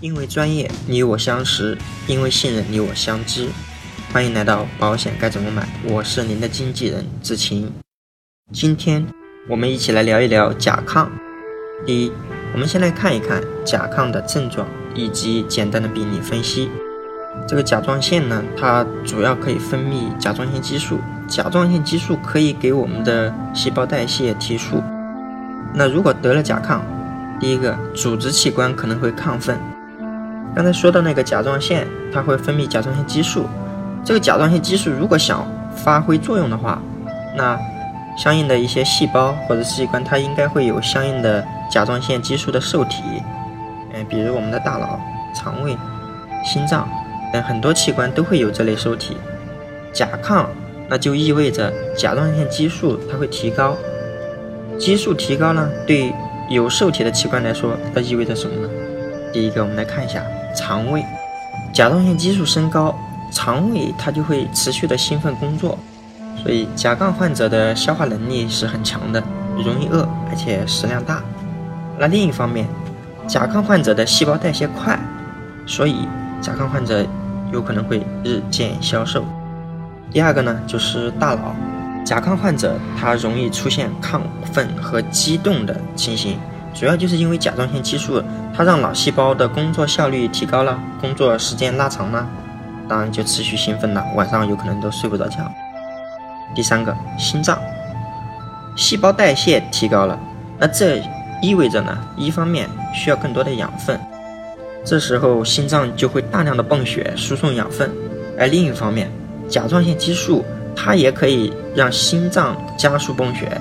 因为专业，你我相识；因为信任，你我相知。欢迎来到保险该怎么买？我是您的经纪人志晴。今天我们一起来聊一聊甲亢。第一，我们先来看一看甲亢的症状以及简单的病理分析。这个甲状腺呢，它主要可以分泌甲状腺激素，甲状腺激素可以给我们的细胞代谢提速。那如果得了甲亢，第一个组织器官可能会亢奋。刚才说到那个甲状腺，它会分泌甲状腺激素。这个甲状腺激素如果想发挥作用的话，那相应的一些细胞或者器官，它应该会有相应的甲状腺激素的受体。嗯，比如我们的大脑、肠胃、心脏等很多器官都会有这类受体。甲亢，那就意味着甲状腺激素它会提高。激素提高呢，对有受体的器官来说，它意味着什么呢？第一个，我们来看一下。肠胃，甲状腺激素升高，肠胃它就会持续的兴奋工作，所以甲亢患者的消化能力是很强的，容易饿，而且食量大。那另一方面，甲亢患者的细胞代谢快，所以甲亢患者有可能会日渐消瘦。第二个呢，就是大脑，甲亢患者他容易出现亢奋和激动的情形。主要就是因为甲状腺激素，它让脑细胞的工作效率提高了，工作时间拉长了，当然就持续兴奋了，晚上有可能都睡不着觉。第三个，心脏，细胞代谢提高了，那这意味着呢，一方面需要更多的养分，这时候心脏就会大量的泵血输送养分，而另一方面，甲状腺激素它也可以让心脏加速泵血。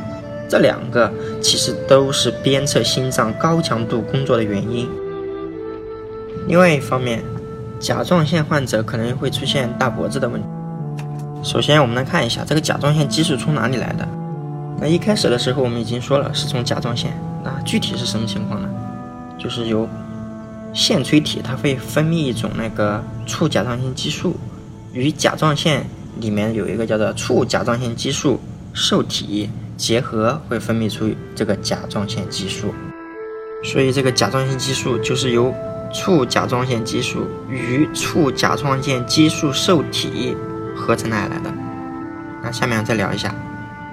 这两个其实都是鞭策心脏高强度工作的原因。另外一方面，甲状腺患者可能会出现大脖子的问题。首先，我们来看一下这个甲状腺激素从哪里来的。那一开始的时候，我们已经说了是从甲状腺。那具体是什么情况呢？就是由腺垂体它会分泌一种那个促甲状腺激素，与甲状腺里面有一个叫做促甲状腺激素受体。结合会分泌出这个甲状腺激素，所以这个甲状腺激素就是由促甲状腺激素与促甲状腺激素受体合成而来的。那下面再聊一下，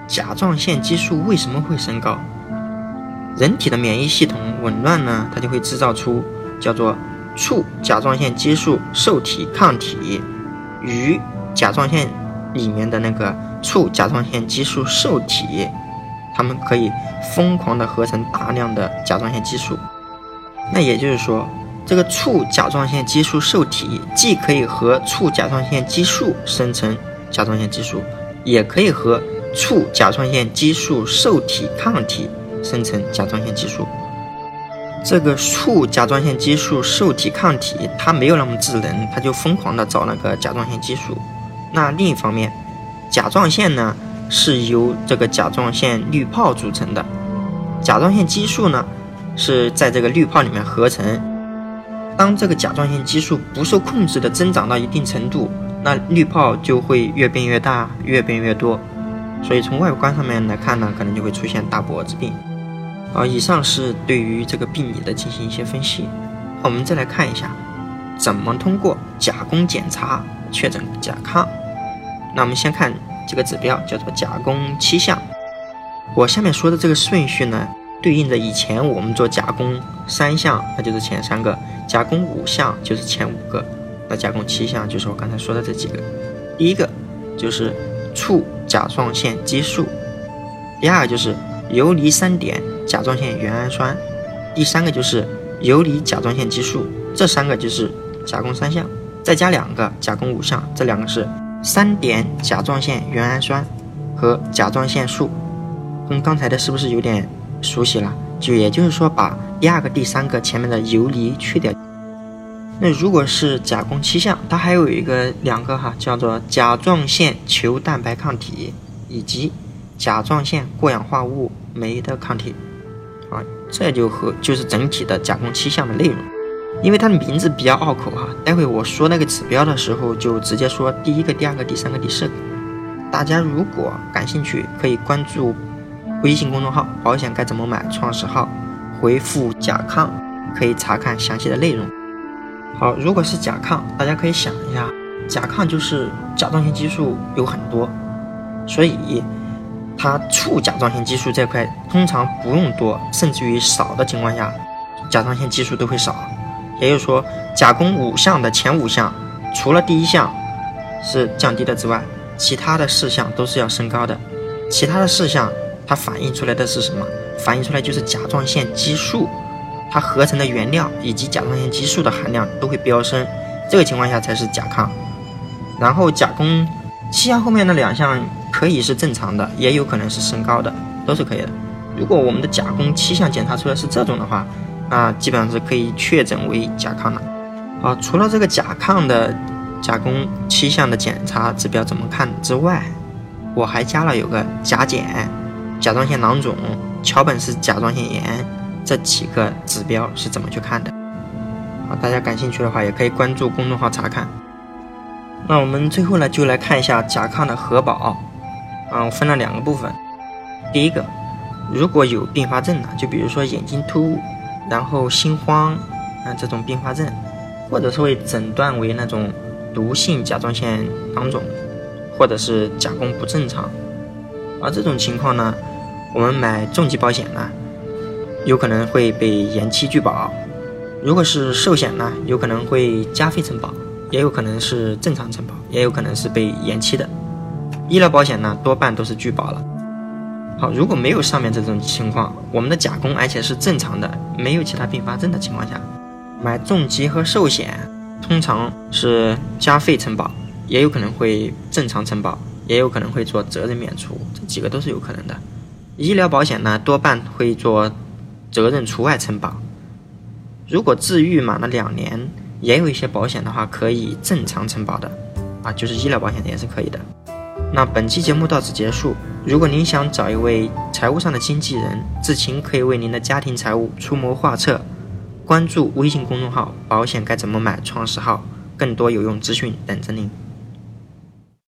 甲状腺激素为什么会升高？人体的免疫系统紊乱呢，它就会制造出叫做促甲状腺激素受体抗体与甲状腺里面的那个。促甲状腺激素受体，它们可以疯狂的合成大量的甲状腺激素。那也就是说，这个促甲状腺激素受体既可以和促甲状腺激素生成甲状腺激素，也可以和促甲状腺激素受体抗体生成甲状腺激素。这个促甲状腺激素受体抗体，它没有那么智能，它就疯狂的找那个甲状腺激素。那另一方面，甲状腺呢是由这个甲状腺滤泡组成的，甲状腺激素呢是在这个滤泡里面合成。当这个甲状腺激素不受控制的增长到一定程度，那滤泡就会越变越大，越变越多。所以从外观上面来看呢，可能就会出现大脖子病。啊，以上是对于这个病理的进行一些分析。我们再来看一下，怎么通过甲功检查确诊甲亢。那我们先看这个指标，叫做甲功七项。我下面说的这个顺序呢，对应着以前我们做甲功三项，那就是前三个；甲功五项就是前五个；那甲功七项就是我刚才说的这几个。第一个就是促甲状腺激素，第二个就是游离三碘甲状腺原氨酸，第三个就是游离甲状腺激素。这三个就是甲功三项，再加两个甲功五项，这两个是。三碘甲状腺原氨酸和甲状腺素，跟刚才的是不是有点熟悉了？就也就是说，把第二个、第三个前面的游离去掉。那如果是甲功七项，它还有一个两个哈，叫做甲状腺球蛋白抗体以及甲状腺过氧化物酶的抗体啊，这就和就是整体的甲功七项的内容。因为它的名字比较拗口哈，待会我说那个指标的时候就直接说第一个、第二个、第三个、第四个。大家如果感兴趣，可以关注微信公众号“保险该怎么买”创始号，回复“甲亢”可以查看详细的内容。好，如果是甲亢，大家可以想一下，甲亢就是甲状腺激素有很多，所以它促甲状腺激素这块通常不用多，甚至于少的情况下，甲状腺激素都会少。也就是说，甲功五项的前五项，除了第一项是降低的之外，其他的四项都是要升高的。其他的四项它反映出来的是什么？反映出来就是甲状腺激素。它合成的原料以及甲状腺激素的含量都会飙升，这个情况下才是甲亢。然后甲功七项后面的两项可以是正常的，也有可能是升高的，都是可以的。如果我们的甲功七项检查出来是这种的话，那基本上是可以确诊为甲亢了。好，除了这个甲亢的甲功七项的检查指标怎么看之外，我还加了有个甲减、甲状腺囊肿、桥本氏甲状腺炎。这几个指标是怎么去看的？好，大家感兴趣的话，也可以关注公众号查看。那我们最后呢，就来看一下甲亢的核保。啊，我分了两个部分。第一个，如果有并发症呢，就比如说眼睛突兀，然后心慌，啊这种并发症，或者是会诊断为那种毒性甲状腺囊肿，或者是甲功不正常，而这种情况呢，我们买重疾保险呢。有可能会被延期拒保，如果是寿险呢，有可能会加费承保，也有可能是正常承保，也有可能是被延期的。医疗保险呢，多半都是拒保了。好，如果没有上面这种情况，我们的甲功而且是正常的，没有其他并发症的情况下，买重疾和寿险，通常是加费承保，也有可能会正常承保，也有可能会做责任免除，这几个都是有可能的。医疗保险呢，多半会做。责任除外承保，如果治愈满了两年，也有一些保险的话可以正常承保的，啊，就是医疗保险也是可以的。那本期节目到此结束。如果您想找一位财务上的经纪人，志勤可以为您的家庭财务出谋划策。关注微信公众号“保险该怎么买”，创始号，更多有用资讯等着您。